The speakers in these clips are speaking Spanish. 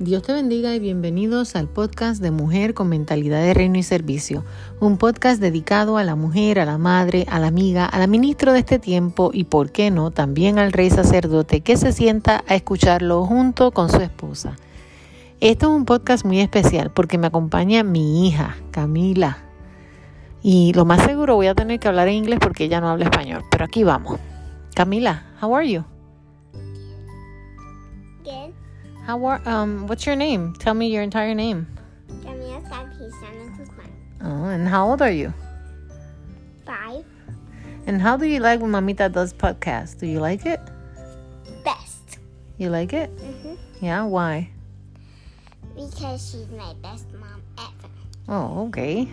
Dios te bendiga y bienvenidos al podcast de Mujer con Mentalidad de Reino y Servicio, un podcast dedicado a la mujer, a la madre, a la amiga, a la ministro de este tiempo y, por qué no, también al rey sacerdote que se sienta a escucharlo junto con su esposa. Esto es un podcast muy especial porque me acompaña mi hija, Camila. Y lo más seguro voy a tener que hablar en inglés porque ella no habla español, pero aquí vamos. Camila, how are you? How are um what's your name? Tell me your entire name. Camila Sarkisian Guzman. Oh, and how old are you? Five. And how do you like when Mamita does podcast? Do you like it? Best. You like it? hmm Yeah, why? Because she's my best mom ever. Oh, okay.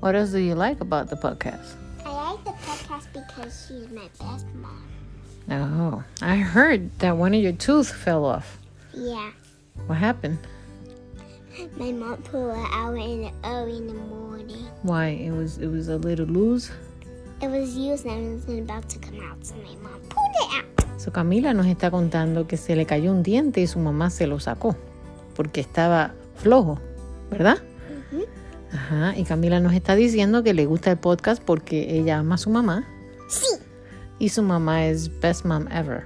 What else do you like about the podcast? I like the podcast because she's my best mom. Oh, I heard that one of your tooth fell off. Yeah. What happened? My mom pulled it out in the early in the morning. Why? It was it was a little loose. It was used and it was about to come out, so my mom pulled it out. So Camila nos está contando que se le cayó un diente y su mamá se lo sacó porque estaba flojo, ¿verdad? Ujú. Ajá, y Camila nos está diciendo que le gusta el podcast porque ella ama a su mamá Sí. y su mamá es best mom ever.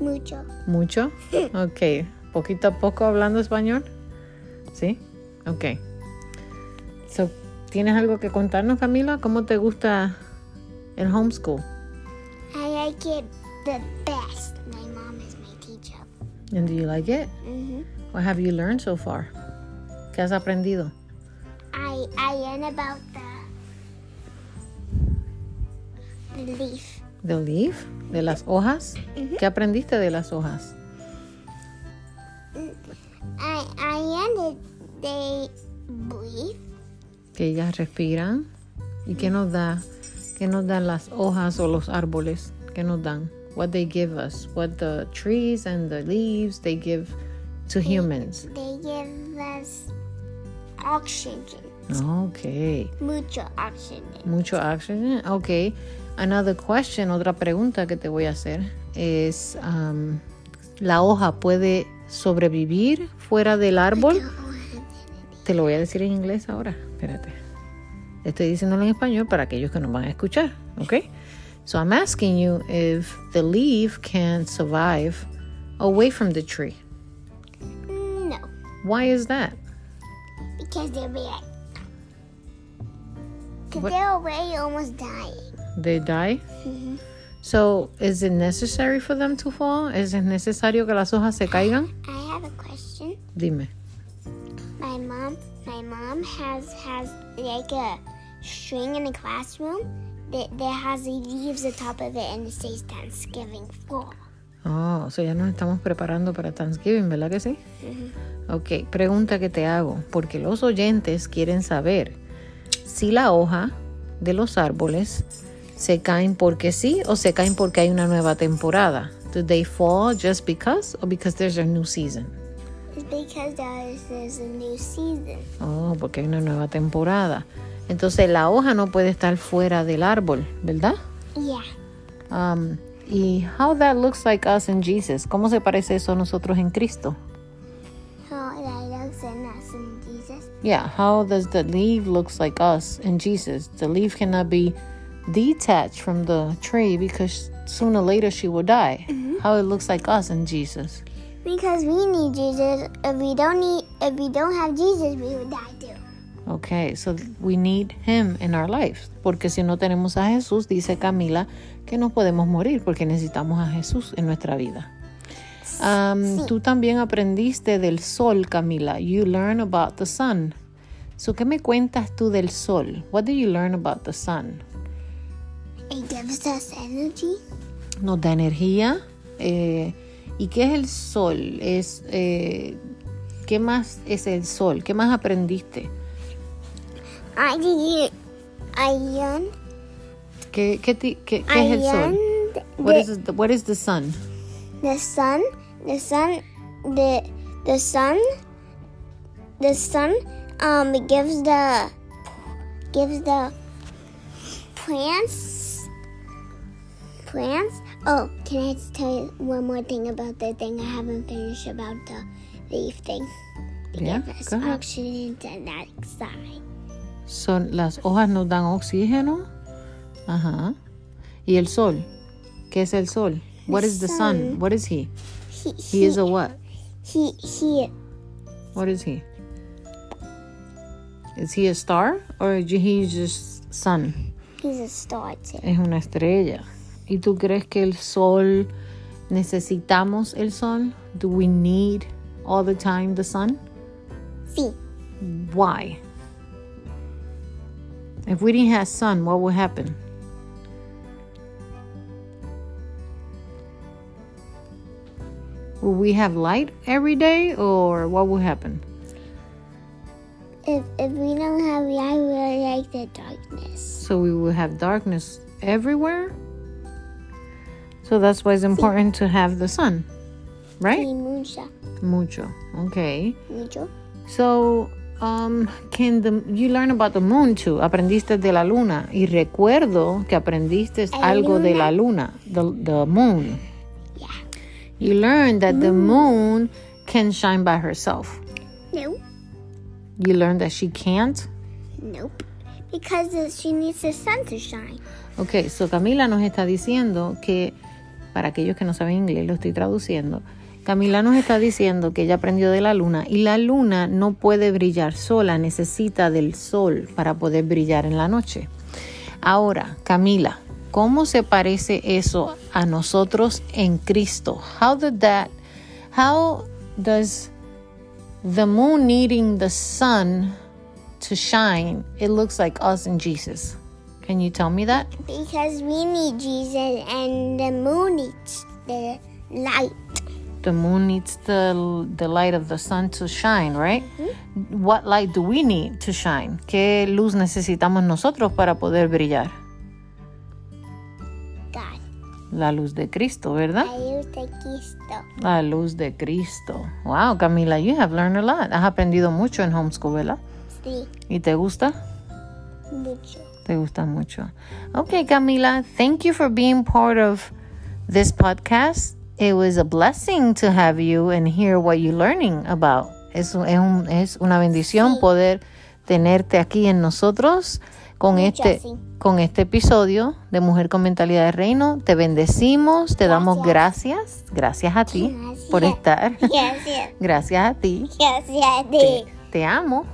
Mucho. ¿Mucho? Ok. ¿Poquito a poco hablando español? ¿Sí? Ok. So, ¿Tienes algo que contarnos, Camila? ¿Cómo te gusta el homeschool? I like it the best. My mom is my teacher. And do you like it? hmm What have you learned so far? ¿Qué has aprendido? I I learn about the the leaf. ¿The leaf? ¿De las hojas? Ujú. ¿Qué aprendiste de las hojas? I I they breathe. Que ellas respiran. ¿Y qué nos da? ¿Qué nos dan las hojas o los árboles? ¿Qué nos dan? What they give us? What the trees and the leaves they give to humans? They give us oxygen. Okay. Mucho oxygen. Mucho oxygen. Ok. Another question, otra pregunta que te voy a hacer es, um, ¿la hoja puede sobrevivir fuera del árbol? Te lo voy a decir en inglés ahora. Espérate. Estoy diciéndolo en español para aquellos que nos van a escuchar. ¿Ok? So I'm asking you if the leaf can survive away from the tree. No, Why is that? because they're big. Because they're already almost dying. They die? So is it necessary for them to fall? ¿Es necesario que las hojas se caigan? I have a question. Dime. My mom, my mom has has like a string in the classroom that, that has the leaves atop of it and it says Thanksgiving fall. Oh, o sea, ya nos estamos preparando para Thanksgiving, ¿verdad que sí? Ok, pregunta que te hago, porque los oyentes quieren saber si la hoja de los árboles se caen porque sí o se caen porque hay una nueva temporada. Do they fall just because or because there's a new season? Because there's, a new season. Oh, porque hay una nueva temporada. Entonces la hoja no puede estar fuera del árbol, ¿verdad? Yeah. Um, y how that looks like us in Jesus. ¿Cómo se parece eso a nosotros en Cristo? Oh, that looks in us in Jesus. Yeah, how does the leaf looks like us in Jesus? The leaf cannot be detached from the tree because sooner or later she will die. How it looks like us in Jesus. Because we need Jesus. If we don't need, if we don't have Jesus, we would die too. Okay, so we need him in our lives. Porque si no tenemos a Jesús, dice Camila, que no podemos morir porque necesitamos a Jesús en nuestra vida. Um, Sí. Tú también aprendiste del sol, Camila. You learn about the sun. So, ¿qué me cuentas tú del sol? What do you learn about the sun? It gives us energy. nos da energía. eh, ¿Y qué es el sol? Es, eh, ¿Qué más es el sol? ¿Qué más aprendiste? I did. I learned. ¿Qué, qué, qué- qué es el sol? learned What the, is, the, what is the sun? the sun. The sun. The the sun. The sun. Um, gives the gives the plants plants Oh, can I just tell you one more thing about the thing I haven't finished about the leaf thing? They Yeah, give us go ahead. oxygen to that side. Son, las hojas nos dan oxígeno. Ajá. ¿Y el sol? ¿Qué es el sol? What is the sun? sun. What is he? He, He is a what? he, he, What is he? Is he a star or he's just sun? he's a star too. Es una estrella. ¿Y tú crees que el sol necesitamos el sol? Do we need all the time the sun? Sí, Why? If we didn't have sun, what would happen? Will we have light every day or what would happen? if, if we don't have light, we'll like the darkness. So we will have darkness everywhere? So that's why it's important to have the sun, right? Sí, mucho, Mucho. Okay. mucho. So, um, can the you learn about the moon too? Aprendiste de la luna y recuerdo que aprendiste La algo de la luna, the the moon. Yeah. You learned that the moon can shine by herself. No, You learned that she can't. nope. Because she needs the sun to shine. Okay, so Camila nos está diciendo que para aquellos que no saben inglés lo estoy traduciendo. Camila nos está diciendo que ella aprendió de la luna y la luna no puede brillar sola, necesita del sol para poder brillar en la noche. Ahora, Camila, ¿cómo se parece eso a nosotros en Cristo? How did that how does the moon needing the sun to shine, it looks like us and Jesus. Can you tell me that? Because we need Jesus and the moon needs the light. The moon needs the the light of the sun to shine, right? What light do we need to shine? ¿Qué luz necesitamos nosotros para poder brillar? God. La luz de Cristo, ¿verdad? I use the Cristo. La luz de Cristo. Wow, Camila, you have learned a lot. Has aprendido mucho en homeschool, ¿verdad? Sí, ¿Y te gusta? mucho. Te gusta mucho. Okay, Camila, thank you for being part of this podcast. It was a blessing to have you and hear what you're learning about. Es, es, un- es una bendición Sí. poder tenerte aquí en nosotros con Mucho, este, sí. con este episodio de Mujer con Mentalidad de Reino. Te bendecimos, te damos gracias. Gracias a ti por Gracias. estar. Gracias. Gracias a ti. Gracias a ti. Te. Te amo.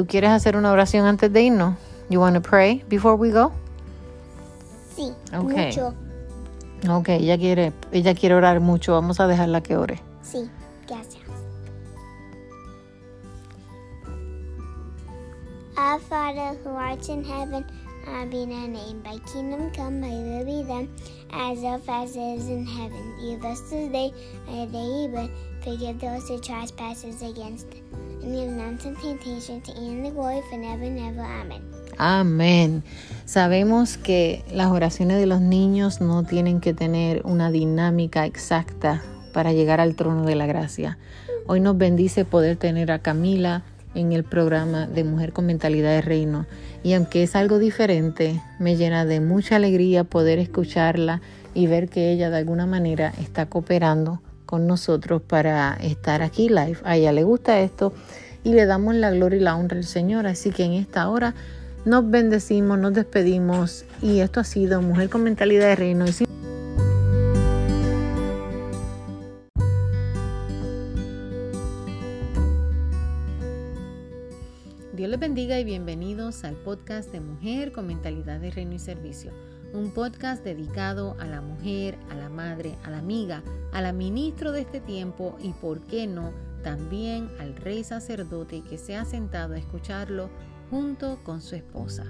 ¿Tú quieres hacer una oración antes de irnos? You want to pray before we go? Sí, Ok. mucho. Ok, ella quiere, ella quiere orar mucho. Vamos a dejarla que ore. Sí, gracias. Our Father who art in heaven, hallowed be thy name. Thy kingdom come, thy will be done, as of as it is in heaven. Give us this day our daily bread. Forgive those who trespasses against. And us not into temptation, to end the glory forever and ever. Amen. Amén. Sabemos que las oraciones de los niños no tienen que tener una dinámica exacta para llegar al trono de la gracia. Hoy nos bendice poder tener a Camila en el programa de Mujer con Mentalidad de Reino. Y aunque es algo diferente, me llena de mucha alegría poder escucharla y ver que ella de alguna manera está cooperando con nosotros para estar aquí live. A ella le gusta esto y le damos la gloria y la honra al Señor. Así que en esta hora nos bendecimos, nos despedimos y esto ha sido Mujer con Mentalidad de Reino. Y sin- Dios les bendiga y bienvenidos al podcast de Mujer con Mentalidad de Reino y Servicio. Un podcast dedicado a la mujer, a la madre, a la amiga, a la ministro de este tiempo y, por qué no, también al rey sacerdote que se ha sentado a escucharlo junto con su esposa.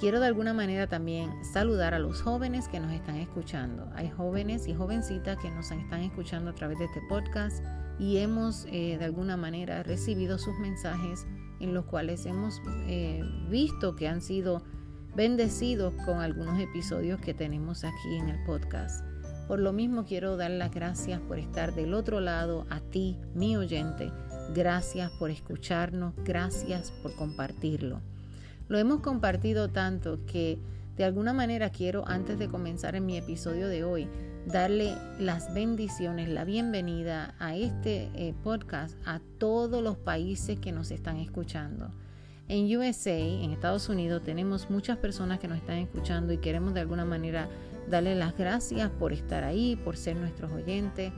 Quiero de alguna manera también saludar a los jóvenes que nos están escuchando. Hay jóvenes y jovencitas que nos están escuchando a través de este podcast y hemos eh, de alguna manera recibido sus mensajes en los cuales hemos eh, visto que han sido bendecidos con algunos episodios que tenemos aquí en el podcast. Por lo mismo quiero dar las gracias por estar del otro lado, a ti, mi oyente. Gracias por escucharnos, gracias por compartirlo. Lo hemos compartido tanto que de alguna manera quiero, antes de comenzar en mi episodio de hoy, darle las bendiciones, la bienvenida a este eh, podcast a todos los países que nos están escuchando. En USA, en Estados Unidos, tenemos muchas personas que nos están escuchando y queremos de alguna manera darle las gracias por estar ahí, por ser nuestros oyentes.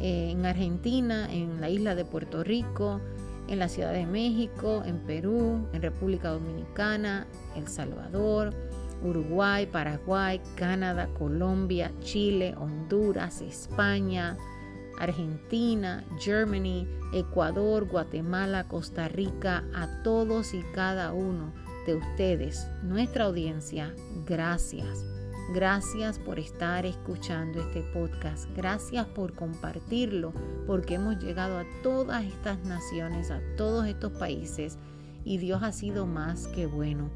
Eh, en Argentina, en la isla de Puerto Rico, en la Ciudad de México, en Perú, en República Dominicana, El Salvador, Uruguay, Paraguay, Canadá, Colombia, Chile, Honduras, España, Argentina, Germany, Ecuador, Guatemala, Costa Rica, a todos y cada uno de ustedes, nuestra audiencia, gracias. Gracias por estar escuchando este podcast. Gracias por compartirlo, porque hemos llegado a todas estas naciones, a todos estos países, y Dios ha sido más que bueno.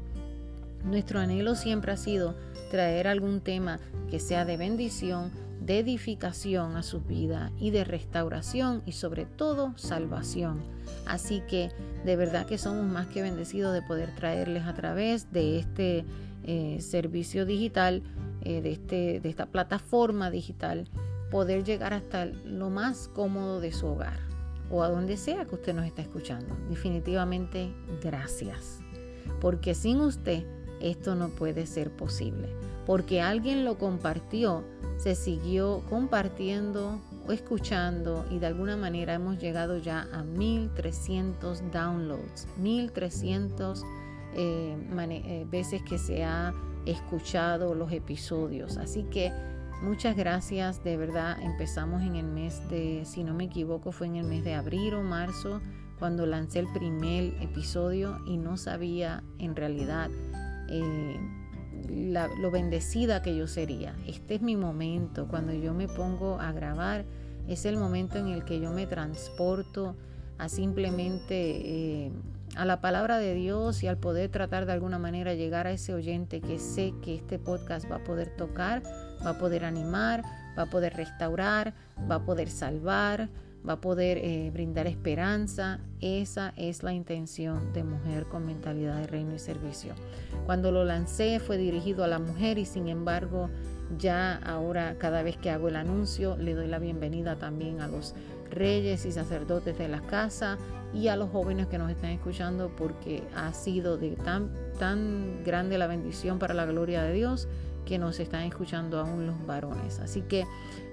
Nuestro anhelo siempre ha sido traer algún tema que sea de bendición, de edificación a su vida y de restauración y sobre todo salvación. Así que de verdad que somos más que bendecidos de poder traerles a través de este eh, servicio digital, eh, de, este, de esta plataforma digital, poder llegar hasta lo más cómodo de su hogar o a donde sea que usted nos está escuchando. Definitivamente gracias. Porque sin usted esto no puede ser posible. Porque alguien lo compartió, se siguió compartiendo o escuchando y de alguna manera hemos llegado ya a 1300 downloads, 1300 eh, eh, veces que se ha escuchado los episodios. Así que muchas gracias, de verdad empezamos en el mes de, si no me equivoco, fue en el mes de abril o marzo cuando lancé el primer episodio y no sabía en realidad eh, lo bendecida que yo sería. Este es mi momento, cuando yo me pongo a grabar, es el momento en el que yo me transporto a simplemente eh, a la palabra de Dios y al poder tratar de alguna manera llegar a ese oyente que sé que este podcast va a poder tocar, va a poder animar, va a poder restaurar, va a poder salvar, va a poder eh, brindar esperanza. Esa es la intención de Mujer con Mentalidad de Reino y Servicio. Cuando lo lancé fue dirigido a la mujer y sin embargo ya ahora cada vez que hago el anuncio le doy la bienvenida también a los reyes y sacerdotes de la casa y a los jóvenes que nos están escuchando porque ha sido de tan, tan grande la bendición para la gloria de Dios que nos están escuchando aún los varones. Así que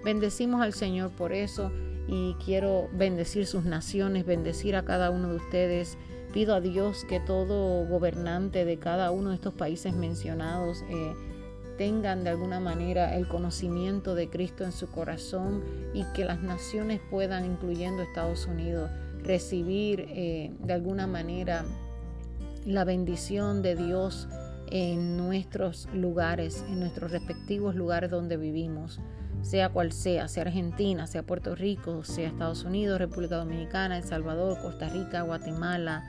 bendecimos al Señor por eso y quiero bendecir sus naciones, bendecir a cada uno de ustedes. Pido a Dios que todo gobernante de cada uno de estos países mencionados eh, tengan de alguna manera el conocimiento de Cristo en su corazón y que las naciones puedan, incluyendo Estados Unidos, recibir eh, de alguna manera la bendición de Dios en nuestros lugares, en nuestros respectivos lugares donde vivimos sea cual sea, sea Argentina, sea Puerto Rico, sea Estados Unidos, República Dominicana, El Salvador, Costa Rica, Guatemala,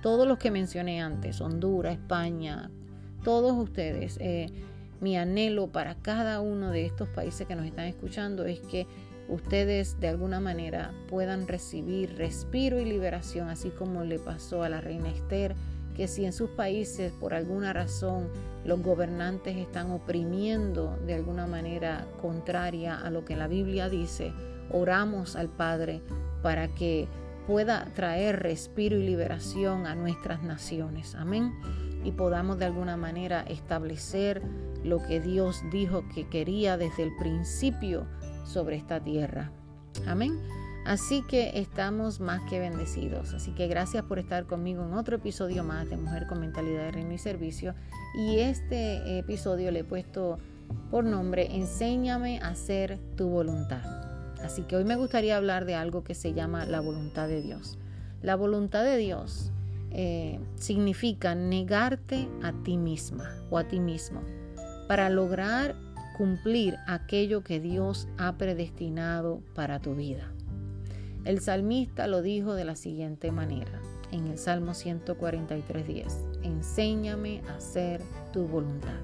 todos los que mencioné antes, Honduras, España, todos ustedes. Eh, mi anhelo para cada uno de estos países que nos están escuchando es que ustedes de alguna manera puedan recibir respiro y liberación, así como le pasó a la reina Esther, que si en sus países por alguna razón los gobernantes están oprimiendo de alguna manera contraria a lo que la Biblia dice, oramos al Padre para que pueda traer respiro y liberación a nuestras naciones. Amén. Y podamos de alguna manera establecer lo que Dios dijo que quería desde el principio sobre esta tierra. Amén. Así que estamos más que bendecidos. Así que gracias por estar conmigo en otro episodio más de Mujer con Mentalidad de Reino y Servicio. Y este episodio le he puesto por nombre Enséñame a hacer tu voluntad. Así que hoy me gustaría hablar de algo que se llama la voluntad de Dios. La voluntad de Dios eh, significa negarte a ti misma o a ti mismo para lograr cumplir aquello que Dios ha predestinado para tu vida. El salmista lo dijo de la siguiente manera en el Salmo 143.10, enséñame a hacer tu voluntad.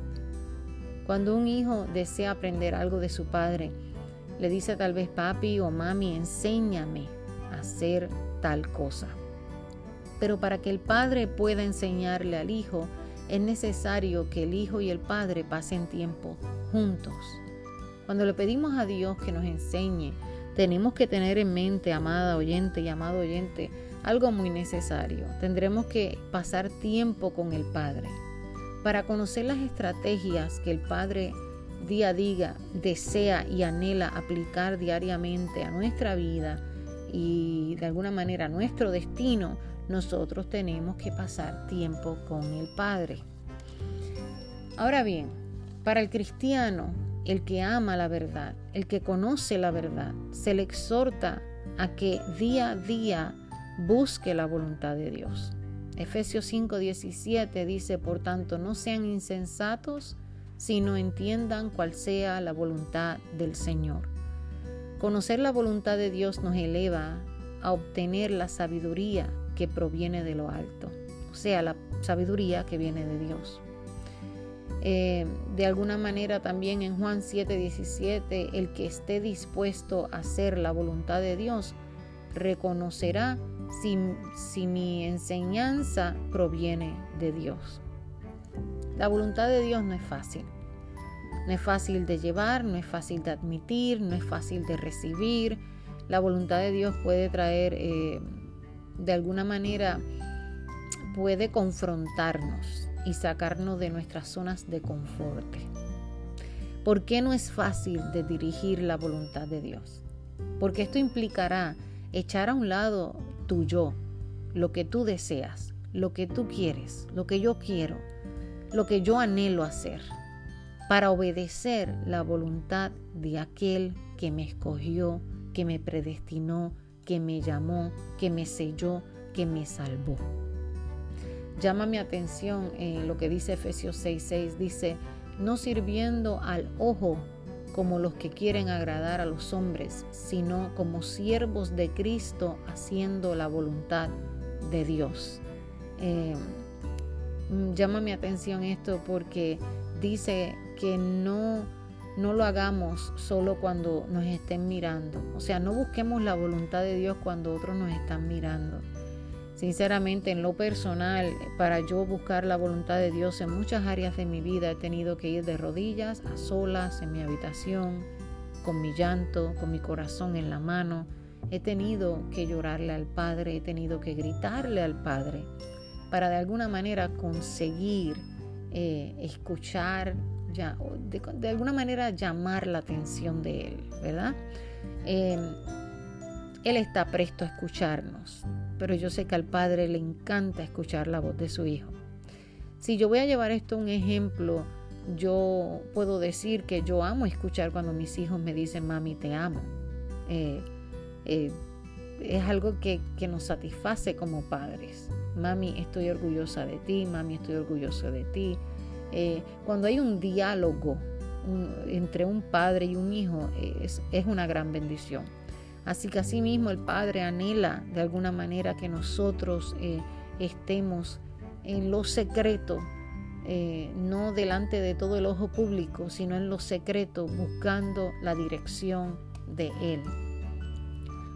Cuando un hijo desea aprender algo de su padre, le dice tal vez papi o mami, enséñame a hacer tal cosa. Pero para que el padre pueda enseñarle al hijo, es necesario que el Hijo y el Padre pasen tiempo juntos. Cuando le pedimos a Dios que nos enseñe, tenemos que tener en mente, amada oyente y amado oyente, algo muy necesario. Tendremos que pasar tiempo con el Padre para conocer las estrategias que el Padre día a día desea y anhela aplicar diariamente a nuestra vida y de alguna manera a nuestro destino, nosotros tenemos que pasar tiempo con el Padre. Ahora bien, para el cristiano, el que ama la verdad, el que conoce la verdad, se le exhorta a que día a día busque la voluntad de Dios. Efesios 5:17 dice, por tanto, no sean insensatos, sino entiendan cuál sea la voluntad del Señor. Conocer la voluntad de Dios nos eleva a obtener la sabiduría que proviene de lo alto, o sea, la sabiduría que viene de Dios. Eh, de alguna manera también en Juan 7:17, el que esté dispuesto a hacer la voluntad de Dios reconocerá si, si mi enseñanza proviene de Dios. La voluntad de Dios no es fácil. No es fácil de llevar, no es fácil de admitir, no es fácil de recibir. La voluntad de Dios puede traer, eh, de alguna manera, puede confrontarnos y sacarnos de nuestras zonas de confort. ¿Por qué no es fácil de dirigir la voluntad de Dios? Porque esto implicará echar a un lado tu yo, lo que tú deseas, lo que tú quieres, lo que yo quiero, lo que yo anhelo hacer, para obedecer la voluntad de aquel que me escogió, que me predestinó, que me llamó, que me selló, que me salvó. Llama mi atención eh, lo que dice Efesios 6:6, dice, no sirviendo al ojo como los que quieren agradar a los hombres, sino como siervos de Cristo haciendo la voluntad de Dios. Eh, Mm, llama mi atención esto porque dice que no, no lo hagamos solo cuando nos estén mirando. O sea, no busquemos la voluntad de Dios cuando otros nos están mirando. Sinceramente, en lo personal, para yo buscar la voluntad de Dios en muchas áreas de mi vida he tenido que ir de rodillas, a solas, en mi habitación, con mi llanto, con mi corazón en la mano. He tenido que llorarle al Padre, he tenido que gritarle al Padre para de alguna manera conseguir eh, escuchar, ya, de, alguna manera llamar la atención de Él, ¿verdad? Em, él está presto a escucharnos, pero yo sé que al Padre le encanta escuchar la voz de su Hijo. Si yo voy a llevar esto a un ejemplo, yo puedo decir que yo amo escuchar cuando mis hijos me dicen, mami, te amo. Eh, eh, es algo que, que, nos satisface como padres. Mami, estoy orgullosa de ti, mami, estoy orgulloso de ti. Eh, cuando hay un diálogo entre un padre y un hijo, es, es una gran bendición. Así que asimismo el Padre anhela de alguna manera que nosotros eh, estemos en lo secreto, eh, no delante de todo el ojo público, sino en lo secreto, buscando la dirección de Él.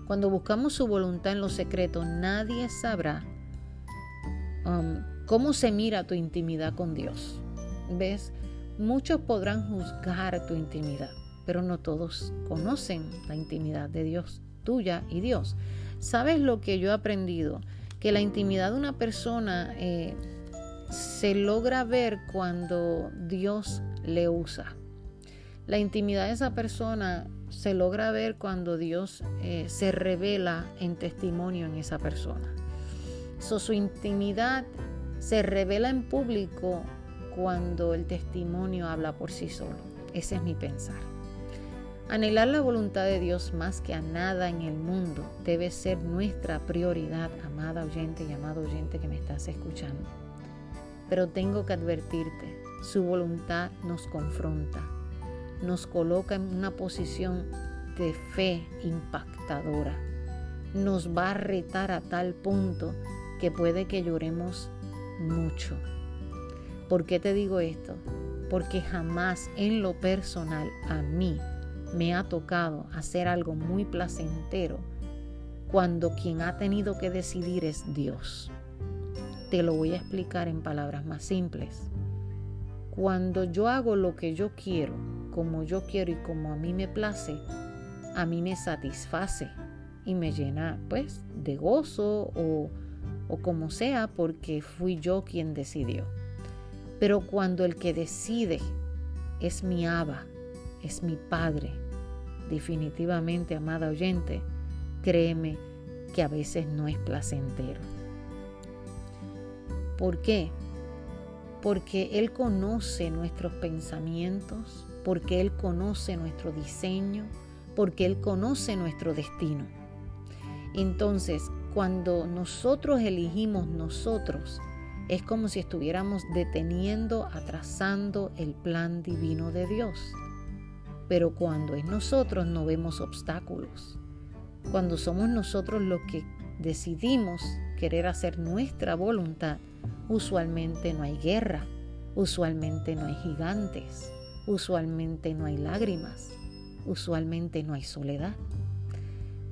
Cuando buscamos su voluntad en lo secreto, nadie sabrá um, cómo se mira tu intimidad con Dios. ¿Ves? Muchos podrán juzgar tu intimidad, pero no todos conocen la intimidad de Dios, tuya y Dios. ¿Sabes lo que yo he aprendido? Que la intimidad de una persona eh, se logra ver cuando Dios le usa. La intimidad de esa persona se logra ver cuando Dios eh, se revela en testimonio en esa persona. su intimidad se revela en público cuando el testimonio habla por sí solo. Ese es mi pensar. Anhelar la voluntad de Dios más que a nada en el mundo debe ser nuestra prioridad, amada oyente y amado oyente que me estás escuchando. Pero tengo que advertirte, su voluntad nos confronta, nos coloca en una posición de fe impactadora. Nos va a retar a tal punto que puede que lloremos mucho. ¿Por qué te digo esto? Porque jamás en lo personal a mí me ha tocado hacer algo muy placentero cuando quien ha tenido que decidir es Dios. Te lo voy a explicar en palabras más simples. Cuando yo hago lo que yo quiero, como yo quiero y como a mí me place, a mí me satisface y me llena pues de gozo o, o como sea porque fui yo quien decidió. Pero cuando el que decide es mi aba, es mi padre, definitivamente, amada oyente, créeme que a veces no es placentero. ¿Por qué? Porque Él conoce nuestros pensamientos, porque Él conoce nuestro diseño, porque Él conoce nuestro destino. Entonces, cuando nosotros elegimos nosotros, es como si estuviéramos deteniendo, atrasando el plan divino de Dios. Pero cuando es nosotros no vemos obstáculos. Cuando somos nosotros los que decidimos querer hacer nuestra voluntad, usualmente no hay guerra, usualmente no hay gigantes, usualmente no hay lágrimas, usualmente no hay soledad.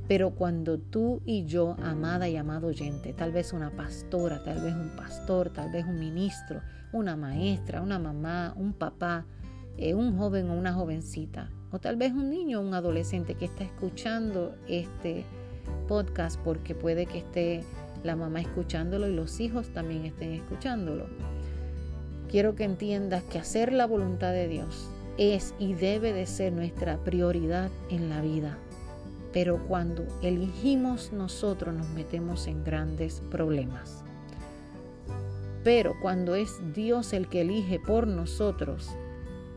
Pero cuando tú y yo, amada y amado oyente, tal vez una pastora, tal vez un pastor, tal vez un ministro, una maestra, una mamá, un papá, eh, un joven o una jovencita, o tal vez un niño o un adolescente que está escuchando este podcast porque puede que esté la mamá escuchándolo y los hijos también estén escuchándolo. Quiero que entiendas que hacer la voluntad de Dios es y debe de ser nuestra prioridad en la vida. Pero cuando elegimos nosotros nos metemos en grandes problemas. Pero cuando es Dios el que elige por nosotros,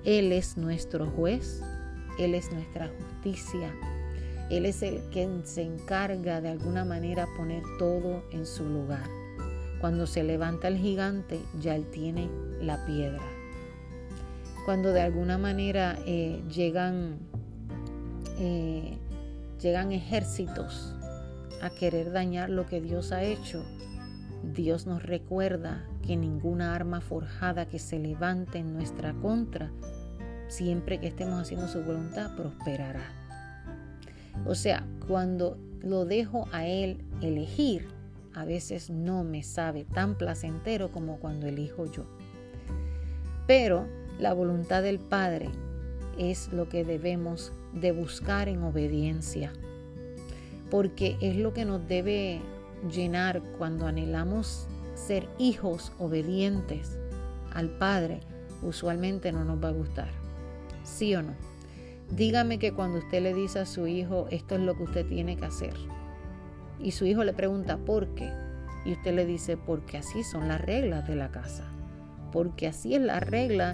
Él es nuestro juez, Él es nuestra justicia, Él es el que se encarga de alguna manera poner todo en su lugar. Cuando se levanta el gigante, ya Él tiene la piedra. Cuando de alguna manera eh, llegan eh, llegan ejércitos a querer dañar lo que Dios ha hecho, Dios nos recuerda que ninguna arma forjada que se levante en nuestra contra, siempre que estemos haciendo su voluntad, prosperará. O sea, cuando lo dejo a Él elegir, a veces no me sabe tan placentero como cuando elijo yo. Pero la voluntad del Padre es lo que debemos de buscar en obediencia, porque es lo que nos debe llenar cuando anhelamos ser hijos obedientes al Padre, usualmente no nos va a gustar. ¿Sí o no? Dígame que cuando usted le dice a su hijo, esto es lo que usted tiene que hacer, y su hijo le pregunta, ¿por qué? Y usted le dice, porque así son las reglas de la casa, porque así es la regla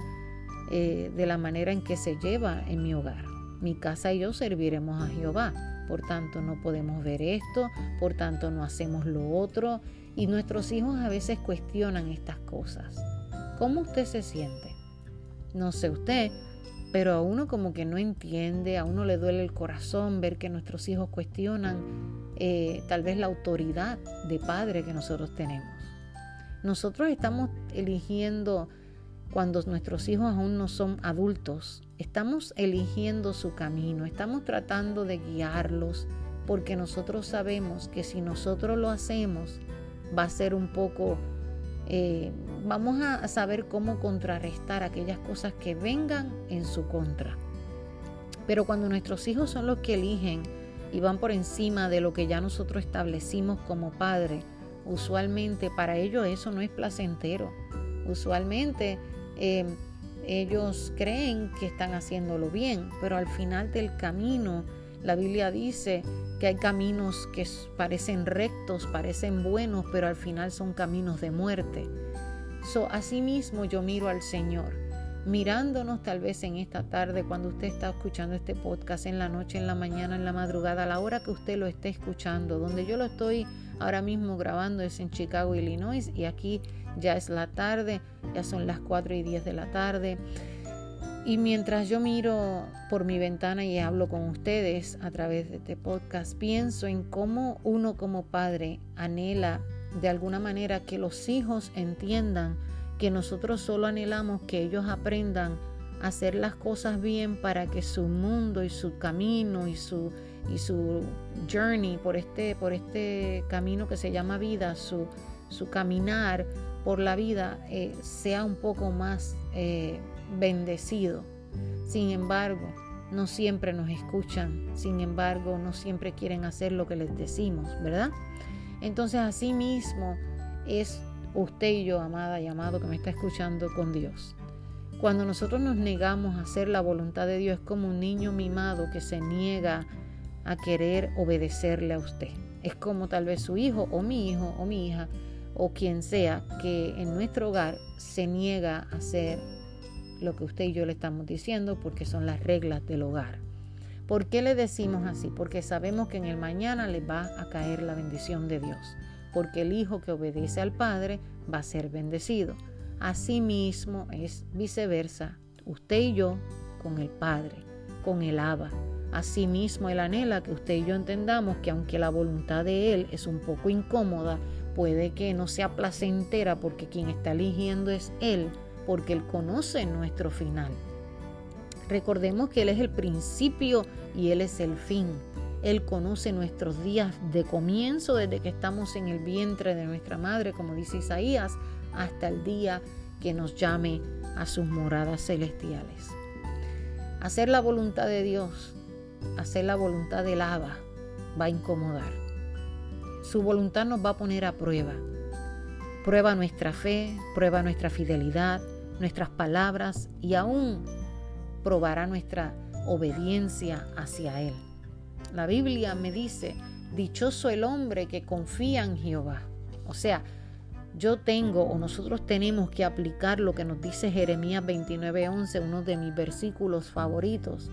eh, de la manera en que se lleva en mi hogar. Mi casa y yo serviremos a Jehová. Por tanto, no podemos ver esto, por tanto, no hacemos lo otro. Y nuestros hijos a veces cuestionan estas cosas. ¿Cómo usted se siente? No sé usted, pero a uno como que no entiende, a uno le duele el corazón ver que nuestros hijos cuestionan eh, tal vez la autoridad de padre que nosotros tenemos. Nosotros estamos eligiendo cuando nuestros hijos aún no son adultos, estamos eligiendo su camino, estamos tratando de guiarlos, porque nosotros sabemos que si nosotros lo hacemos, va a ser un poco, eh, vamos a saber cómo contrarrestar aquellas cosas que vengan en su contra. Pero cuando nuestros hijos son los que eligen y van por encima de lo que ya nosotros establecimos como padre, usualmente para ellos eso no es placentero. Usualmente Em, ellos creen que están haciéndolo bien, pero al final del camino la Biblia dice que hay caminos que parecen rectos, parecen buenos, pero al final son caminos de muerte. So, asimismo yo miro al Señor, mirándonos tal vez en esta tarde, cuando usted está escuchando este podcast, en la noche, en la mañana, en la madrugada, a la hora que usted lo esté escuchando, donde yo lo estoy ahora mismo grabando es en Chicago, Illinois, y aquí ya es la tarde, ya son las 4 y 10 de la tarde. Y mientras yo miro por mi ventana y hablo con ustedes a través de este podcast, pienso en cómo uno como padre anhela de alguna manera que los hijos entiendan que nosotros solo anhelamos que ellos aprendan a hacer las cosas bien para que su mundo y su camino y su, y su journey por este, por este camino que se llama vida, su, su caminar por la vida eh, sea un poco más eh, bendecido. Sin embargo, no siempre nos escuchan, sin embargo, no siempre quieren hacer lo que les decimos, ¿verdad? Entonces, así mismo es usted y yo, amada y amado que me está escuchando con Dios. Cuando nosotros nos negamos a hacer la voluntad de Dios es como un niño mimado que se niega a querer obedecerle a usted. Es como tal vez su hijo o mi hijo o mi hija o quien sea que en nuestro hogar se niega a hacer lo que usted y yo le estamos diciendo porque son las reglas del hogar. ¿Por qué le decimos así? Porque sabemos que en el mañana le va a caer la bendición de Dios, porque el hijo que obedece al Padre va a ser bendecido. Asimismo es viceversa, usted y yo con el Padre, con el Abba. Asimismo él anhela que usted y yo entendamos que aunque la voluntad de Él es un poco incómoda, puede que no sea placentera porque quien está eligiendo es Él, porque Él conoce nuestro final. Recordemos que Él es el principio y Él es el fin. Él conoce nuestros días de comienzo desde que estamos en el vientre de nuestra madre, como dice Isaías, hasta el día que nos llame a sus moradas celestiales. Hacer la voluntad de Dios, hacer la voluntad del Abba, va a incomodar. Su voluntad nos va a poner a prueba. Prueba nuestra fe, prueba nuestra fidelidad, nuestras palabras y aún probará nuestra obediencia hacia Él. La Biblia me dice, dichoso el hombre que confía en Jehová. O sea, yo tengo o nosotros tenemos que aplicar lo que nos dice Jeremías 29:11, uno de mis versículos favoritos,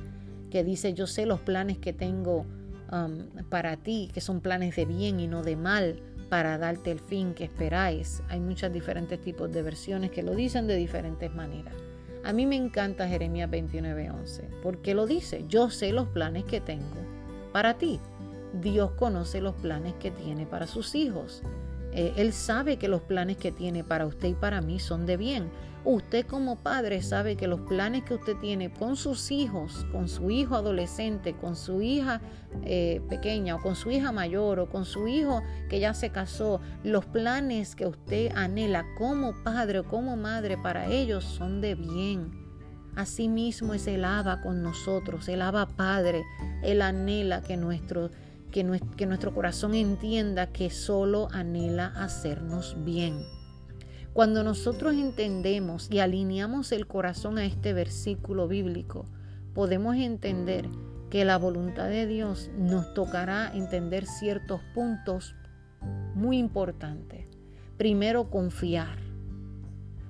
que dice, yo sé los planes que tengo um, para ti, que son planes de bien y no de mal, para darte el fin que esperáis. Hay muchos diferentes tipos de versiones que lo dicen de diferentes maneras. A mí me encanta Jeremías 29:11, porque lo dice, yo sé los planes que tengo para ti. Dios conoce los planes que tiene para sus hijos. Eh, él sabe que los planes que tiene para usted y para mí son de bien. Usted como padre sabe que los planes que usted tiene con sus hijos, con su hijo adolescente, con su hija eh, pequeña o con su hija mayor o con su hijo que ya se casó, los planes que usted anhela como padre o como madre para ellos son de bien. Asimismo es el Abba con nosotros, el Abba Padre, Él anhela que nuestro que, nuestro corazón entienda que solo anhela hacernos bien. Cuando nosotros entendemos y alineamos el corazón a este versículo bíblico, podemos entender que la voluntad de Dios nos tocará entender ciertos puntos muy importantes. Primero, confiar.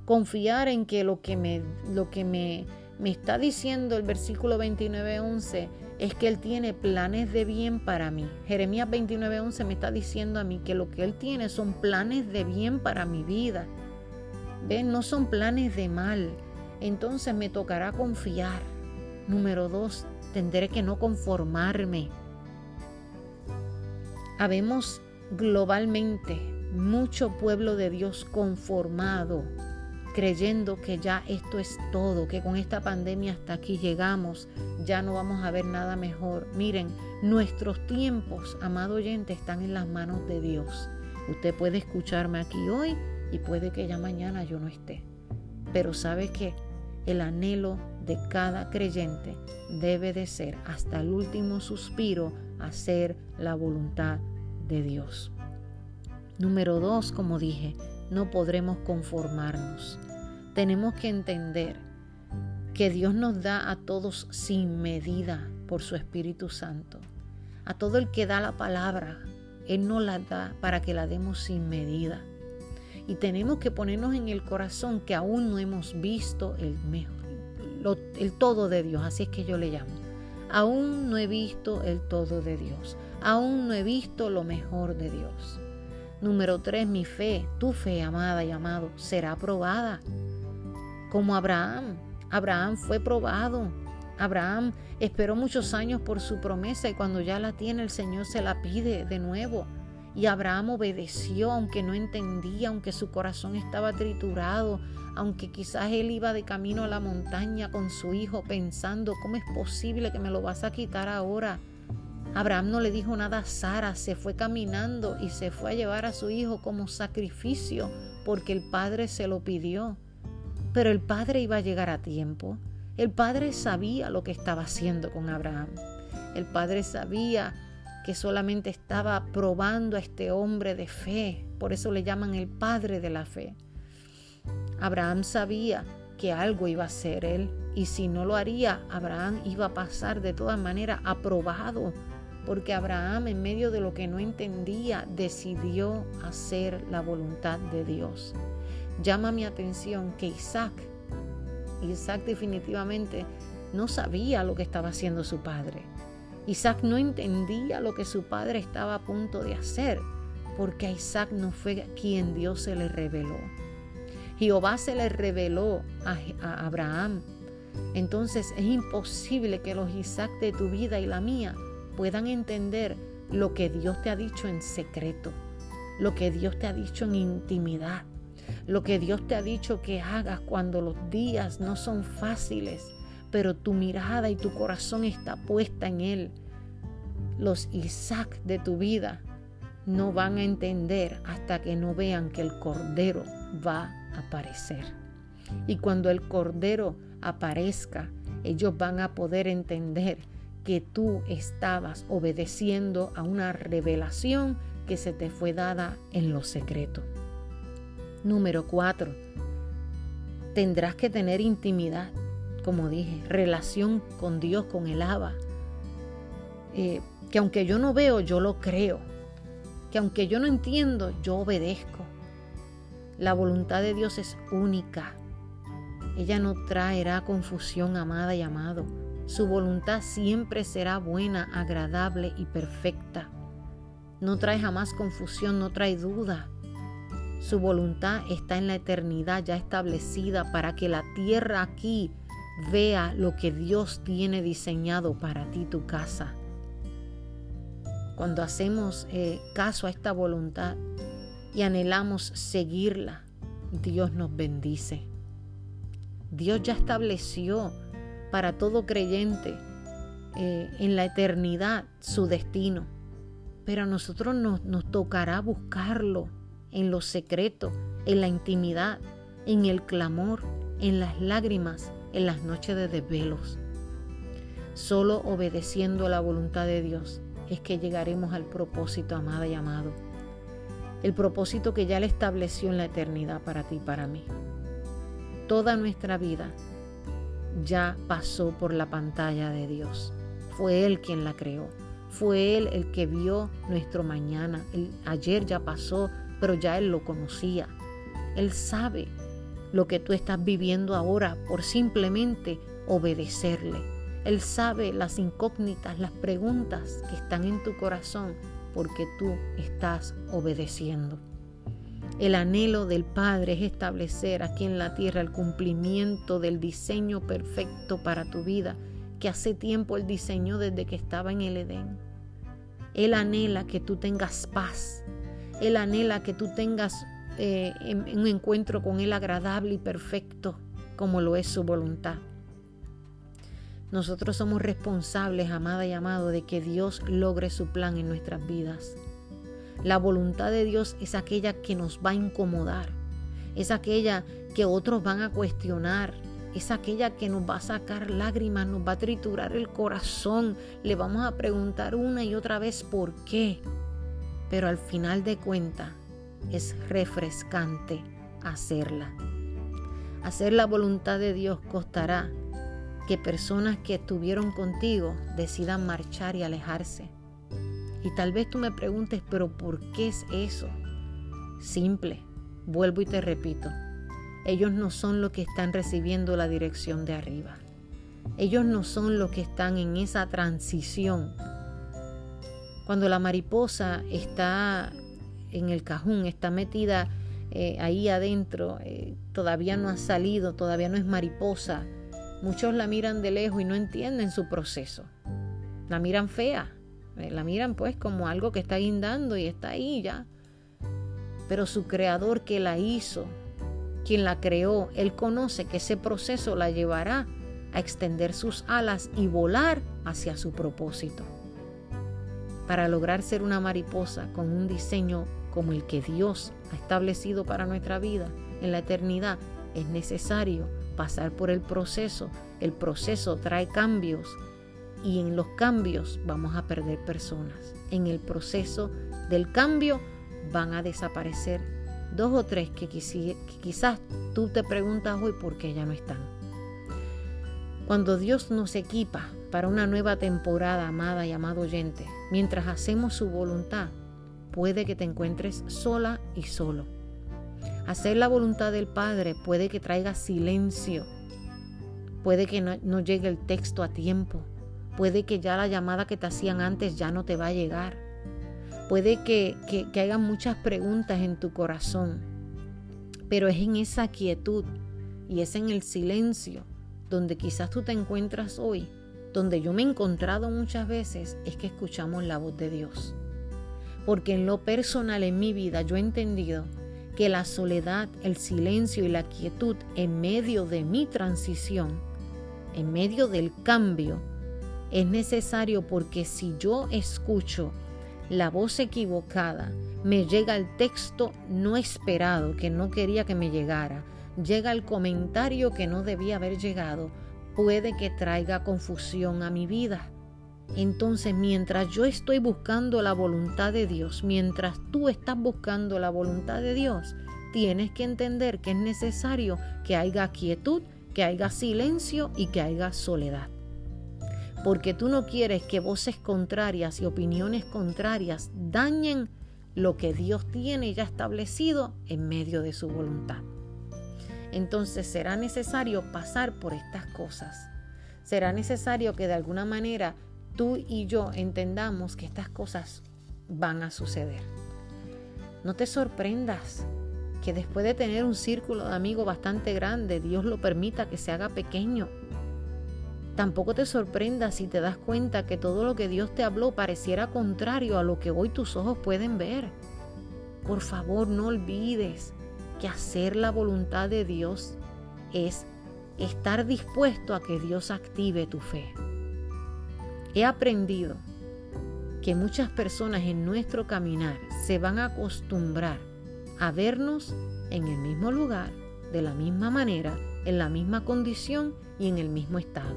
Confiar en que lo que me, lo que me, me está diciendo el versículo 29.11 es que Él tiene planes de bien para mí. Jeremías 29:11 me está diciendo a mí que lo que Él tiene son planes de bien para mi vida. Ven, no son planes de mal. Entonces me tocará confiar. Número dos, tendré que no conformarme. Habemos globalmente mucho pueblo de Dios conformado creyendo que ya esto es todo, que con esta pandemia hasta aquí llegamos, ya no vamos a ver nada mejor. Miren, nuestros tiempos, amado oyente, están en las manos de Dios. Usted puede escucharme aquí hoy y puede que ya mañana yo no esté. Pero sabe que el anhelo de cada creyente debe de ser hasta el último suspiro hacer la voluntad de Dios. Número dos, como dije, no podremos conformarnos tenemos que entender que Dios nos da a todos sin medida por su Espíritu Santo. A todo el que da la palabra, Él nos la da para que la demos sin medida. Y tenemos que ponernos en el corazón que aún no hemos visto el, el todo de Dios, así es que yo le llamo. Aún no he visto el todo de Dios. Aún no he visto lo mejor de Dios. Número tres, mi fe, tu fe, amada y amado, será probada como Abraham. Abraham fue probado. Abraham esperó muchos años por su promesa y cuando ya la tiene el Señor se la pide de nuevo. Y Abraham obedeció aunque no entendía, aunque su corazón estaba triturado, aunque quizás él iba de camino a la montaña con su hijo pensando, ¿cómo es posible que me lo vas a quitar ahora? Abraham no le dijo nada a Sara, se fue caminando y se fue a llevar a su hijo como sacrificio porque el padre se lo pidió. Pero el padre iba a llegar a tiempo. El padre sabía lo que estaba haciendo con Abraham. El padre sabía que solamente estaba probando a este hombre de fe. Por eso le llaman el padre de la fe. Abraham sabía que algo iba a hacer él y si no lo haría, Abraham iba a pasar de todas maneras aprobado porque Abraham en medio de lo que no entendía decidió hacer la voluntad de Dios. Llama mi atención que Isaac, Isaac definitivamente no sabía lo que estaba haciendo su padre. Isaac no entendía lo que su padre estaba a punto de hacer, porque a Isaac no fue quien Dios se le reveló. Jehová se le reveló a, a Abraham. Entonces es imposible que los Isaac de tu vida y la mía puedan entender lo que Dios te ha dicho en secreto, lo que Dios te ha dicho en intimidad, lo que Dios te ha dicho que hagas cuando los días no son fáciles, pero tu mirada y tu corazón está puesta en Él. Los Isaac de tu vida no van a entender hasta que no vean que el Cordero va a aparecer. Y cuando el Cordero aparezca, ellos van a poder entender que tú estabas obedeciendo a una revelación que se te fue dada en lo secreto. Número cuatro, tendrás que tener intimidad, como dije, relación con Dios, con el Abba. Eh, que aunque yo no veo, yo lo creo. Que aunque yo no entiendo, yo obedezco. La voluntad de Dios es única. Ella no traerá confusión, amada y amado. Su voluntad siempre será buena, agradable y perfecta. No trae jamás confusión, no trae duda. Su voluntad está en la eternidad ya establecida para que la tierra aquí vea lo que Dios tiene diseñado para ti, tu casa. Cuando hacemos eh, caso a esta voluntad y anhelamos seguirla, Dios nos bendice. Dios ya estableció para todo creyente eh, en la eternidad su destino. Pero a nosotros nos, nos tocará buscarlo en lo secreto, en la intimidad, en el clamor, en las lágrimas, en las noches de desvelos. Solo obedeciendo a la voluntad de Dios es que llegaremos al propósito, amada y amado. El propósito que ya le estableció en la eternidad para ti y para mí. Toda nuestra vida ya pasó por la pantalla de Dios. Fue Él quien la creó. Fue Él el que vio nuestro mañana. ayer ya pasó, pero ya Él lo conocía. Él sabe lo que tú estás viviendo ahora por simplemente obedecerle. Él sabe las incógnitas, las preguntas que están en tu corazón porque tú estás obedeciendo. El anhelo del Padre es establecer aquí en la tierra el cumplimiento del diseño perfecto para tu vida que hace tiempo Él diseñó desde que estaba en el Edén. Él anhela que tú tengas paz. Él anhela que tú tengas eh, un encuentro con Él agradable y perfecto como lo es su voluntad. Nosotros somos responsables, amada y amado, de que Dios logre su plan en nuestras vidas. La voluntad de Dios es aquella que nos va a incomodar, es aquella que otros van a cuestionar, es aquella que nos va a sacar lágrimas, nos va a triturar el corazón, le vamos a preguntar una y otra vez por qué. Pero al final de cuentas es refrescante hacerla. Hacer la voluntad de Dios costará que personas que estuvieron contigo decidan marchar y alejarse. Y tal vez tú me preguntes, pero ¿por qué es eso? Simple, vuelvo y te repito, ellos no son los que están recibiendo la dirección de arriba. Ellos no son los que están en esa transición. Cuando la mariposa está en el cajón, está metida eh, ahí adentro, eh, todavía no ha salido, todavía no es mariposa, muchos la miran de lejos y no entienden su proceso. La miran fea, eh, la miran pues como algo que está guindando y está ahí ya. Pero su creador que la hizo, quien la creó, él conoce que ese proceso la llevará a extender sus alas y volar hacia su propósito. para lograr ser una mariposa con un diseño como el que Dios ha establecido para nuestra vida en la eternidad, es necesario pasar por el proceso. El proceso trae cambios y en los cambios vamos a perder personas. En el proceso del cambio van a desaparecer dos o tres que, quizás tú te preguntas hoy por qué ya no están. Cuando Dios nos equipa para una nueva temporada, amada y amado oyente, mientras hacemos su voluntad, puede que te encuentres sola y solo. Hacer la voluntad del Padre puede que traiga silencio, puede que no, llegue el texto a tiempo, puede que ya la llamada que te hacían antes ya no te va a llegar, puede que, que, que haya muchas preguntas en tu corazón, pero es en esa quietud y es en el silencio donde quizás tú te encuentras hoy, donde yo me he encontrado muchas veces, es que escuchamos la voz de Dios. Porque en lo personal en mi vida yo he entendido que la soledad, el silencio y la quietud en medio de mi transición, en medio del cambio, es necesario porque si yo escucho la voz equivocada, me llega el texto no esperado que no quería que me llegara, llega el comentario que no debía haber llegado, puede que traiga confusión a mi vida. Entonces, mientras yo estoy buscando la voluntad de Dios, mientras tú estás buscando la voluntad de Dios, tienes que entender que es necesario que haya quietud, que haya silencio y que haya soledad. Porque tú no quieres que voces contrarias y opiniones contrarias dañen lo que Dios tiene ya establecido en medio de su voluntad entonces será necesario pasar por estas cosas. Será necesario que de alguna manera tú y yo entendamos que estas cosas van a suceder. No te sorprendas que después de tener un círculo de amigos bastante grande, Dios lo permita que se haga pequeño. Tampoco te sorprendas si te das cuenta que todo lo que Dios te habló pareciera contrario a lo que hoy tus ojos pueden ver. Por favor, no olvides que hacer la voluntad de Dios es estar dispuesto a que Dios active tu fe. He aprendido que muchas personas en nuestro caminar se van a acostumbrar a vernos en el mismo lugar, de la misma manera, en la misma condición y en el mismo estado.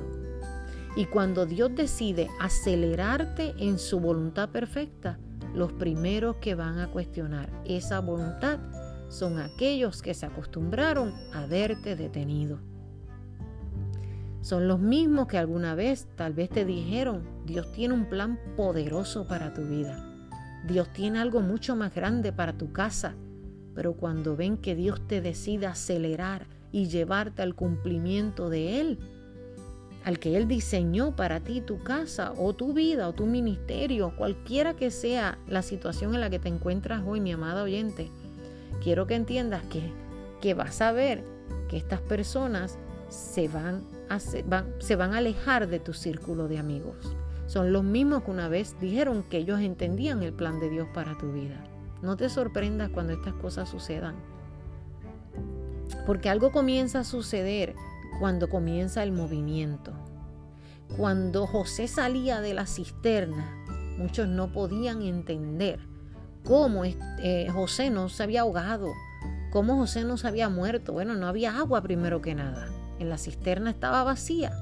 Y cuando Dios decide acelerarte en su voluntad perfecta, los primeros que van a cuestionar esa voluntad son aquellos que se acostumbraron a verte detenido. Son los mismos que alguna vez tal vez te dijeron, Dios tiene un plan poderoso para tu vida. Dios tiene algo mucho más grande para tu casa. Pero cuando ven que Dios te decide acelerar y llevarte al cumplimiento de Él, al que Él diseñó para ti tu casa o tu vida o tu ministerio, cualquiera que sea la situación en la que te encuentras hoy, mi amada oyente, quiero que entiendas que, que vas a ver que estas personas se van, a, se van a alejar de tu círculo de amigos. Son los mismos que una vez dijeron que ellos entendían el plan de Dios para tu vida. No te sorprendas cuando estas cosas sucedan. Porque algo comienza a suceder cuando comienza el movimiento. Cuando José salía de la cisterna, muchos no podían entender cómo eh, José no se había ahogado, cómo José no se había muerto. Bueno, no había agua primero que nada. En la cisterna estaba vacía.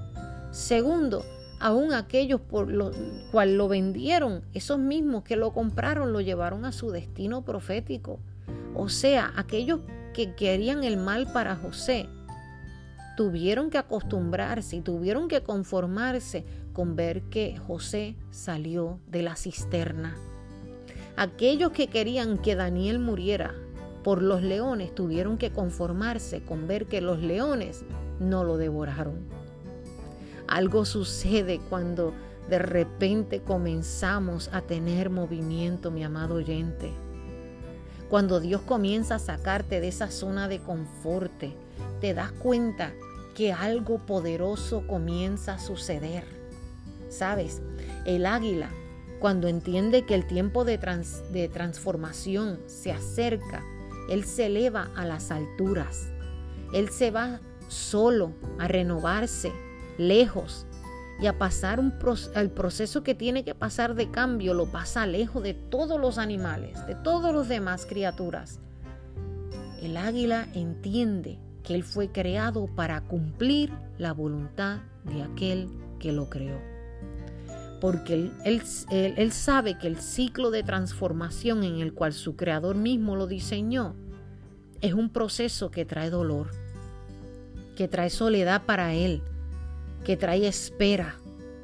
Segundo, aún aquellos por lo cual lo vendieron, esos mismos que lo compraron, lo llevaron a su destino profético. O sea, aquellos que querían el mal para José, tuvieron que acostumbrarse y tuvieron que conformarse con ver que José salió de la cisterna Aquellos que querían que Daniel muriera por los leones tuvieron que conformarse con ver que los leones no lo devoraron. Algo sucede cuando de repente comenzamos a tener movimiento, mi amado oyente. Cuando Dios comienza a sacarte de esa zona de confort, te das cuenta que algo poderoso comienza a suceder. Sabes, el águila cuando entiende que el tiempo de, transformación se acerca, Él se eleva a las alturas. Él se va solo a renovarse, lejos. y a pasar un el proceso que tiene que pasar de cambio, lo pasa lejos de todos los animales, de todos los demás criaturas. El águila entiende que él fue creado para cumplir la voluntad de aquel que lo creó. Porque él, él, sabe que el ciclo de transformación en el cual su creador mismo lo diseñó es un proceso que trae dolor, que trae soledad para él, que trae espera,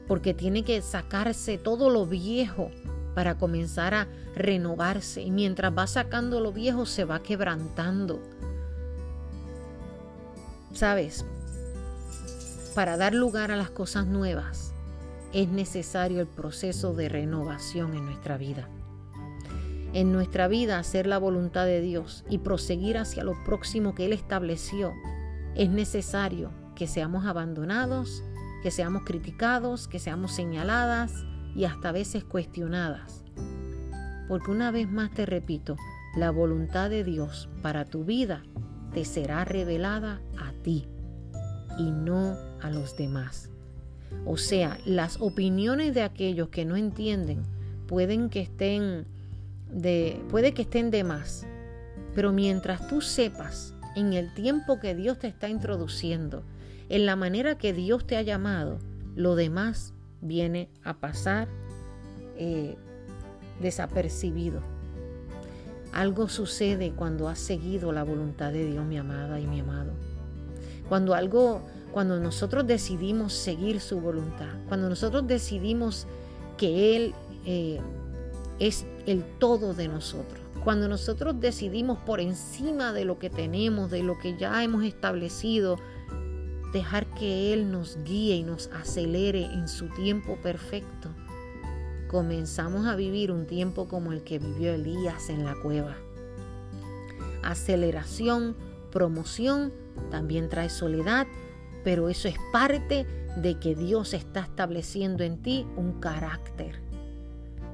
porque tiene que sacarse todo lo viejo para comenzar a renovarse. Y mientras va sacando lo viejo, se va quebrantando. ¿Sabes? Para dar lugar a las cosas nuevas, es necesario el proceso de renovación en nuestra vida. En nuestra vida hacer la voluntad de Dios y proseguir hacia lo próximo que Él estableció, es necesario que seamos abandonados, que seamos criticados, que seamos señaladas y hasta a veces cuestionadas. Porque una vez más te repito, la voluntad de Dios para tu vida te será revelada a ti y no a los demás. O sea, las opiniones de aquellos que no entienden pueden que estén de puede que estén más, pero mientras tú sepas en el tiempo que Dios te está introduciendo, en la manera que Dios te ha llamado, lo demás viene a pasar eh, desapercibido. Algo sucede cuando has seguido la voluntad de Dios, mi amada y mi amado. Cuando algo, cuando nosotros decidimos seguir su voluntad, cuando nosotros decidimos que Él eh, es el todo de nosotros, cuando nosotros decidimos por encima de lo que tenemos, de lo que ya hemos establecido, dejar que Él nos guíe y nos acelere en su tiempo perfecto, comenzamos a vivir un tiempo como el que vivió Elías en la cueva. Aceleración, promoción, también trae soledad, pero eso es parte de que Dios está estableciendo en ti un carácter.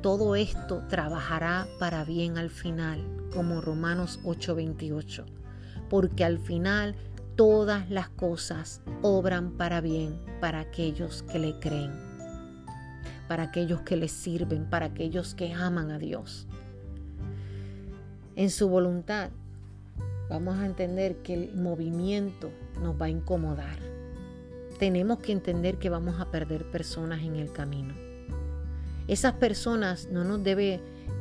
Todo esto trabajará para bien al final, como Romanos 8:28, porque al final todas las cosas obran para bien para aquellos que le creen, para aquellos que le sirven, para aquellos que aman a Dios. En su voluntad vamos a entender que el movimiento nos va a incomodar. Tenemos que entender que vamos a perder personas en el camino. Esas personas no nos debe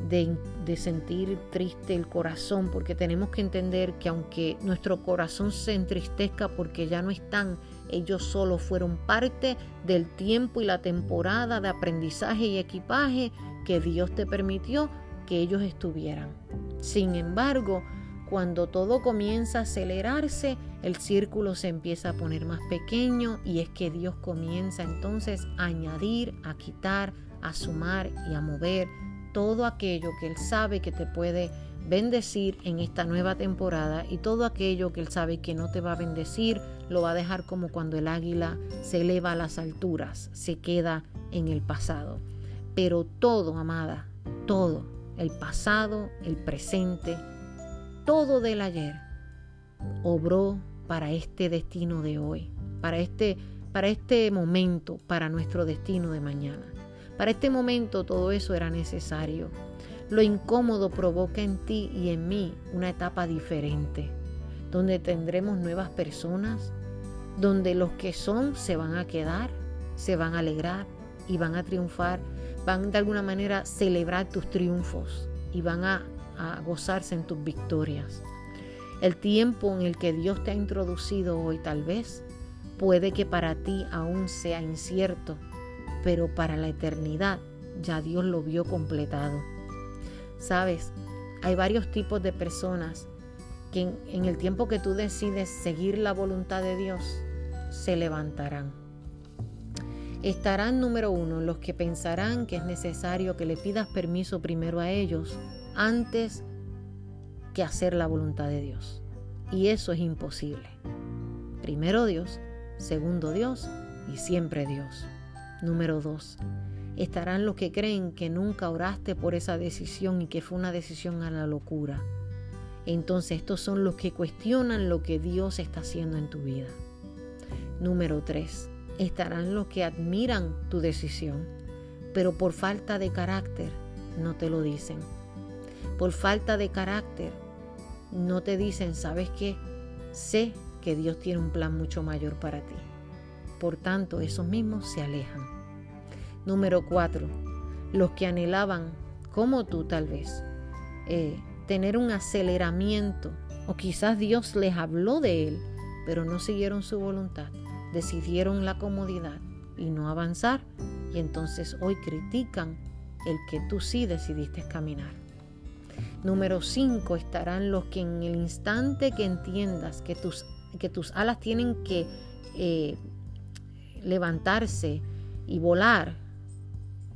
de, sentir triste el corazón, porque tenemos que entender que aunque nuestro corazón se entristezca porque ya no están, ellos solo fueron parte del tiempo y la temporada de aprendizaje y equipaje que Dios te permitió que ellos estuvieran. Sin embargo, cuando todo comienza a acelerarse, el círculo se empieza a poner más pequeño y es que Dios comienza entonces a añadir, a quitar, a sumar y a mover todo aquello que Él sabe que te puede bendecir en esta nueva temporada y todo aquello que Él sabe que no te va a bendecir, lo va a dejar como cuando el águila se eleva a las alturas, se queda en el pasado. Pero todo, amada, todo, el pasado, el presente, todo del ayer, obró para este destino de hoy, para este, para este momento, para nuestro destino de mañana. Para este momento todo eso era necesario. Lo incómodo provoca en ti y en mí una etapa diferente, donde tendremos nuevas personas, donde los que son se van a quedar, se van a alegrar y van a triunfar, van de alguna manera a celebrar tus triunfos y van a, gozarse en tus victorias. El tiempo en el que Dios te ha introducido hoy tal vez puede que para ti aún sea incierto, pero para la eternidad ya Dios lo vio completado. Sabes, hay varios tipos de personas que en, el tiempo que tú decides seguir la voluntad de Dios, se levantarán. Estarán número uno los que pensarán que es necesario que le pidas permiso primero a ellos antes que hacer la voluntad de Dios. Y eso es imposible. Primero Dios, segundo Dios y siempre Dios. Número dos, estarán los que creen que nunca oraste por esa decisión y que fue una decisión a la locura. Entonces estos son los que cuestionan lo que Dios está haciendo en tu vida. Número tres, estarán los que admiran tu decisión, pero por falta de carácter no te lo dicen. Por falta de carácter no te dicen, ¿sabes qué? Sé que Dios tiene un plan mucho mayor para ti. Por tanto, esos mismos se alejan. Número cuatro, los que anhelaban, como tú tal vez, eh, tener un aceleramiento, o quizás Dios les habló de él, pero no siguieron su voluntad, decidieron la comodidad y no avanzar, y entonces hoy critican el que tú sí decidiste caminar. Número 5 estarán los que en el instante que entiendas que tus, que tus alas tienen que eh, levantarse y volar,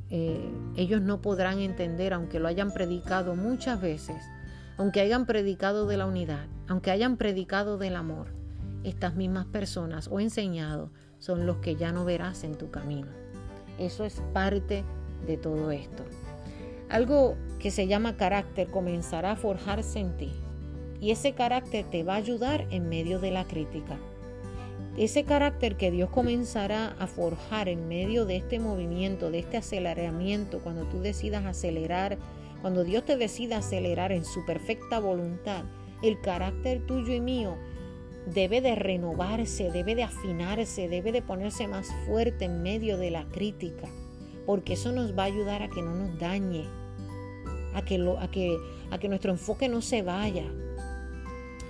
eh, ellos no podrán entender, aunque lo hayan predicado muchas veces, aunque hayan predicado de la unidad, aunque hayan predicado del amor, estas mismas personas o enseñado son los que ya no verás en tu camino. Eso es parte de todo esto. Algo que se llama carácter comenzará a forjarse en ti y ese carácter te va a ayudar en medio de la crítica. Ese carácter que Dios comenzará a forjar en medio de este movimiento, de este aceleramiento, cuando tú decidas acelerar, cuando Dios te decida acelerar en su perfecta voluntad, el carácter tuyo y mío debe de renovarse, debe de afinarse, debe de ponerse más fuerte en medio de la crítica porque eso nos va a ayudar a que no nos dañe, a que, a que nuestro enfoque no se vaya.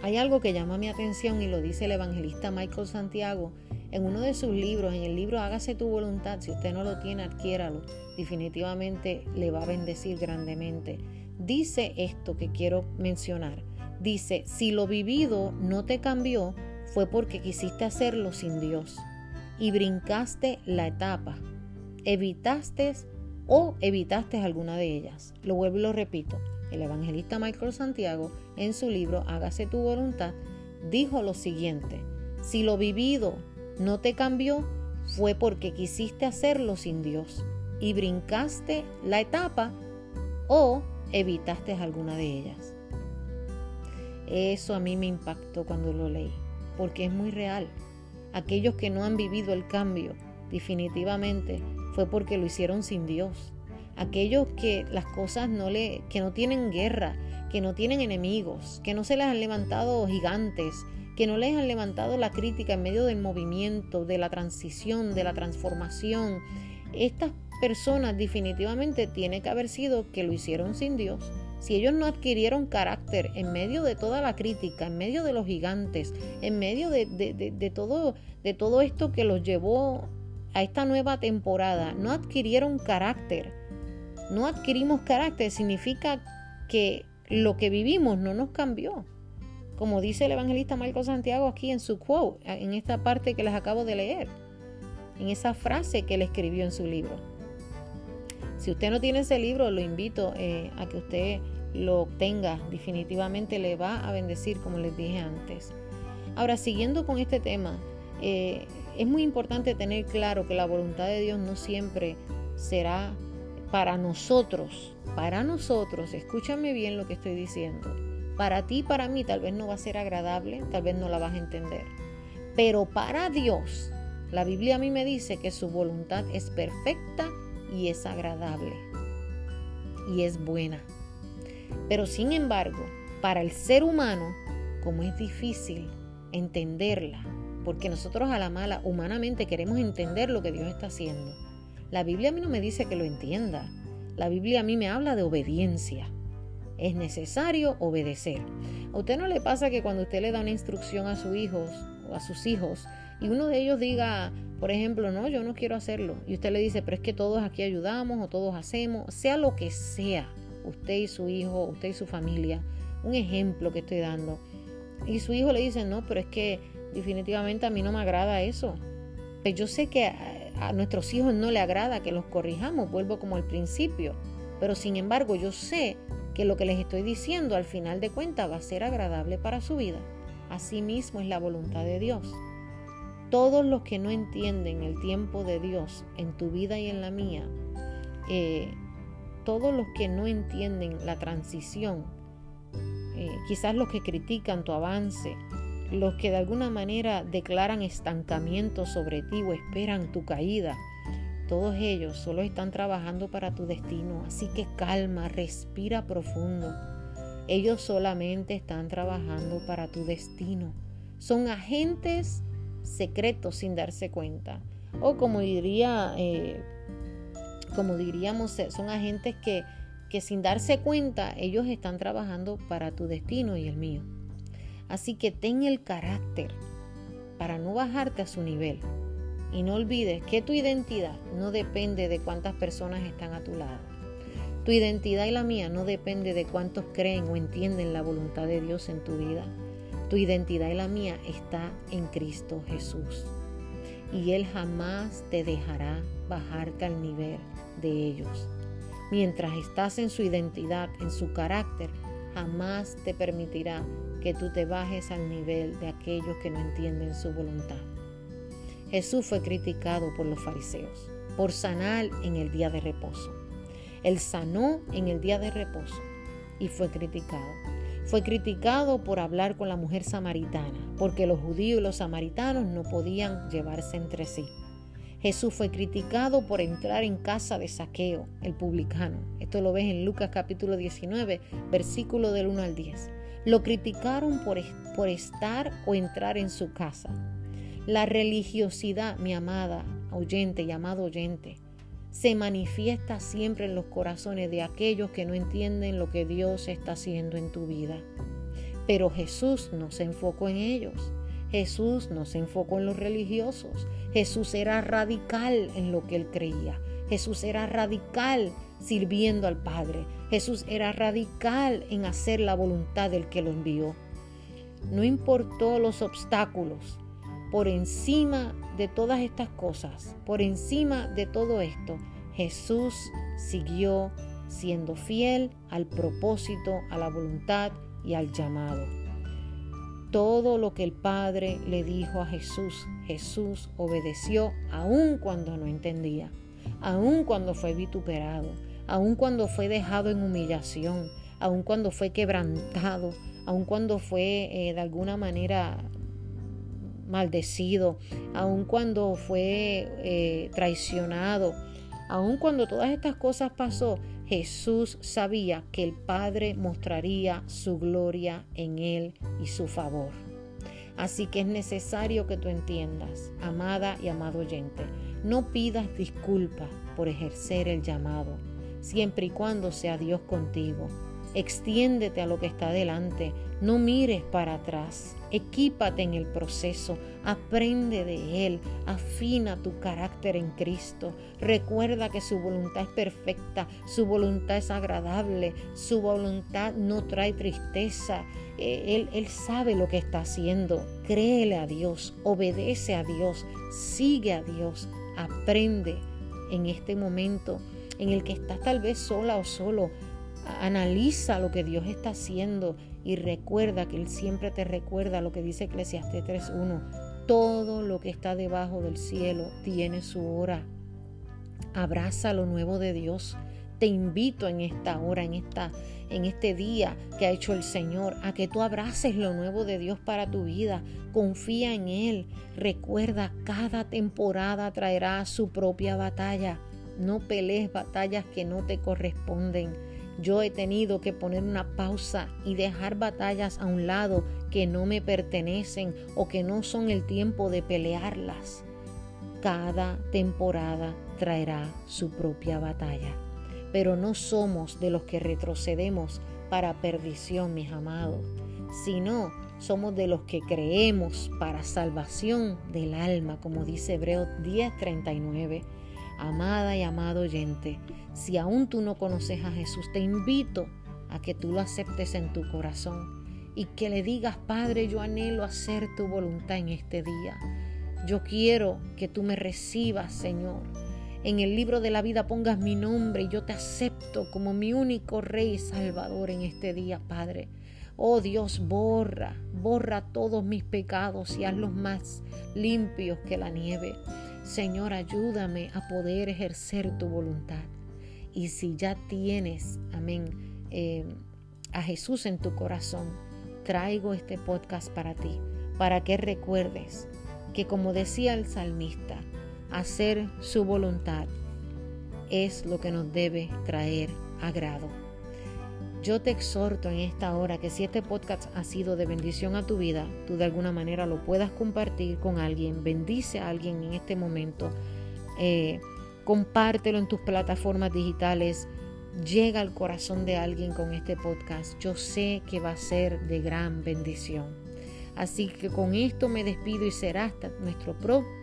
Hay algo que llama mi atención y lo dice el evangelista Michael Santiago en uno de sus libros, en el libro Hágase tu voluntad, si usted no lo tiene, adquiéralo, definitivamente le va a bendecir grandemente. Dice esto que quiero mencionar. Dice, si lo vivido no te cambió, fue porque quisiste hacerlo sin Dios y brincaste la etapa evitaste o evitaste alguna de ellas. Lo vuelvo y lo repito. El evangelista Michael Santiago, en su libro Hágase tu voluntad, dijo lo siguiente, si lo vivido no te cambió, fue porque quisiste hacerlo sin Dios y brincaste la etapa o evitaste alguna de ellas. Eso a mí me impactó cuando lo leí, porque es muy real. Aquellos que no han vivido el cambio, definitivamente fue porque lo hicieron sin Dios. Aquellos que las cosas no le, que no tienen guerra, que no tienen enemigos, que no se les han levantado gigantes, que no les han levantado la crítica en medio del movimiento, de la transición, de la transformación. Estas personas definitivamente tiene que haber sido que lo hicieron sin Dios. Si ellos no adquirieron carácter en medio de toda la crítica, en medio de los gigantes, en medio de, de todo, de todo esto que los llevó a esta nueva temporada no adquirieron carácter. No adquirimos carácter significa que lo que vivimos no nos cambió. Como dice el evangelista Marcos Santiago aquí en su quote, en esta parte que les acabo de leer, en esa frase que él escribió en su libro. Si usted no tiene ese libro, lo invito eh, a que usted lo obtenga. Definitivamente le va a bendecir, como les dije antes. Ahora, siguiendo con este tema, eh, es muy importante tener claro que la voluntad de Dios no siempre será para nosotros, para nosotros, escúchame bien lo que estoy diciendo. Para ti, para mí, tal vez no va a ser agradable, tal vez no la vas a entender. Pero para Dios, la Biblia a mí me dice que su voluntad es perfecta y es agradable y es buena. Pero sin embargo, para el ser humano, como es difícil entenderla, porque nosotros a la mala humanamente queremos entender lo que Dios está haciendo. La Biblia a mí no me dice que lo entienda. La Biblia a mí me habla de obediencia. Es necesario obedecer. ¿A usted no le pasa que cuando usted le da una instrucción a sus hijos o a sus hijos y uno de ellos diga, por ejemplo, no, yo no quiero hacerlo, y usted le dice, pero es que todos aquí ayudamos o todos hacemos, sea lo que sea, usted y su hijo, usted y su familia, un ejemplo que estoy dando, y su hijo le dice, no, pero es que definitivamente a mí no me agrada eso. Pues yo sé que a, nuestros hijos no le agrada que los corrijamos, vuelvo como al principio. Pero sin embargo yo sé que lo que les estoy diciendo al final de cuentas va a ser agradable para su vida. Así mismo es la voluntad de Dios. Todos los que no entienden el tiempo de Dios en tu vida y en la mía, eh, todos los que no entienden la transición, eh, quizás los que critican tu avance, los que de alguna manera declaran estancamiento sobre ti o esperan tu caída, todos ellos solo están trabajando para tu destino, así que calma, respira profundo. Ellos solamente están trabajando para tu destino. Son agentes secretos sin darse cuenta. O como diría, eh, como diríamos, son agentes que, que sin darse cuenta ellos están trabajando para tu destino y el mío. Así que ten el carácter para no bajarte a su nivel. Y no olvides que tu identidad no depende de cuántas personas están a tu lado. Tu identidad y la mía no depende de cuántos creen o entienden la voluntad de Dios en tu vida. Tu identidad y la mía está en Cristo Jesús. Y Él jamás te dejará bajarte al nivel de ellos. Mientras estás en su identidad, en su carácter, jamás te permitirá que tú te bajes al nivel de aquellos que no entienden su voluntad. Jesús fue criticado por los fariseos por sanar en el día de reposo. Él sanó en el día de reposo y fue criticado. Fue criticado por hablar con la mujer samaritana, porque los judíos y los samaritanos no podían llevarse entre sí. Jesús fue criticado por entrar en casa de saqueo, el publicano. Esto lo ves en Lucas capítulo 19, versículo del 1 al 10. Lo criticaron por, por estar o entrar en su casa. La religiosidad, mi amada oyente y oyente, se manifiesta siempre en los corazones de aquellos que no entienden lo que Dios está haciendo en tu vida. Pero Jesús no se enfocó en ellos. Jesús no se enfocó en los religiosos. Jesús era radical en lo que él creía. Jesús era radical sirviendo al Padre. Jesús era radical en hacer la voluntad del que lo envió. No importó los obstáculos, por encima de todas estas cosas, por encima de todo esto, Jesús siguió siendo fiel al propósito, a la voluntad y al llamado. Todo lo que el Padre le dijo a Jesús, Jesús obedeció aun cuando no entendía, aun cuando fue vituperado, aun cuando fue dejado en humillación, aun cuando fue quebrantado, aun cuando fue eh, de alguna manera maldecido, aun cuando fue eh, traicionado, aun cuando todas estas cosas pasó, Jesús sabía que el Padre mostraría su gloria en él y su favor. Así que es necesario que tú entiendas, amada y amado oyente, no pidas disculpas por ejercer el llamado, siempre y cuando sea Dios contigo. Extiéndete a lo que está delante, no mires para atrás, equípate en el proceso, aprende de Él, afina tu carácter en Cristo. Recuerda que su voluntad es perfecta, su voluntad es agradable, su voluntad no trae tristeza. Eh, él, él sabe lo que está haciendo. Créele a Dios, obedece a Dios, sigue a Dios, aprende en este momento en el que estás tal vez sola o solo. Analiza lo que Dios está haciendo y recuerda que Él siempre te recuerda lo que dice Eclesiastes 3.1. Todo lo que está debajo del cielo tiene su hora. Abraza lo nuevo de Dios. Te invito en esta hora, en, esta, en este día que ha hecho el Señor, a que tú abraces lo nuevo de Dios para tu vida. Confía en Él. Recuerda, cada temporada traerá su propia batalla. No pelees batallas que no te corresponden. Yo he tenido que poner una pausa y dejar batallas a un lado que no me pertenecen o que no son el tiempo de pelearlas. Cada temporada traerá su propia batalla. Pero no somos de los que retrocedemos para perdición, mis amados, sino somos de los que creemos para salvación del alma, como dice Hebreos 10:39. Amada y amado oyente, si aún tú no conoces a Jesús, te invito a que tú lo aceptes en tu corazón y que le digas, Padre, yo anhelo hacer tu voluntad en este día. Yo quiero que tú me recibas, Señor. En el libro de la vida pongas mi nombre y yo te acepto como mi único Rey y Salvador en este día, Padre. Oh Dios, borra, borra todos mis pecados y hazlos más limpios que la nieve. Señor, ayúdame a poder ejercer tu voluntad. Y si ya tienes, amén, eh, a Jesús en tu corazón, traigo este podcast para ti, para que recuerdes que como decía el salmista, hacer su voluntad es lo que nos debe traer agrado. Yo te exhorto en esta hora que si este podcast ha sido de bendición a tu vida, tú de alguna manera lo puedas compartir con alguien, bendice a alguien en este momento, eh, compártelo en tus plataformas digitales, llega al corazón de alguien con este podcast. Yo sé que va a ser de gran bendición. Así que con esto me despido y será hasta nuestro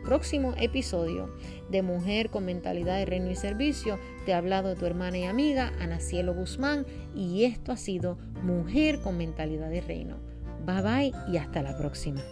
próximo episodio de Mujer con Mentalidad de Reino y Servicio. Te ha hablado tu hermana y amiga Ana Cielo Guzmán y esto ha sido Mujer con Mentalidad de Reino. Bye bye y hasta la próxima.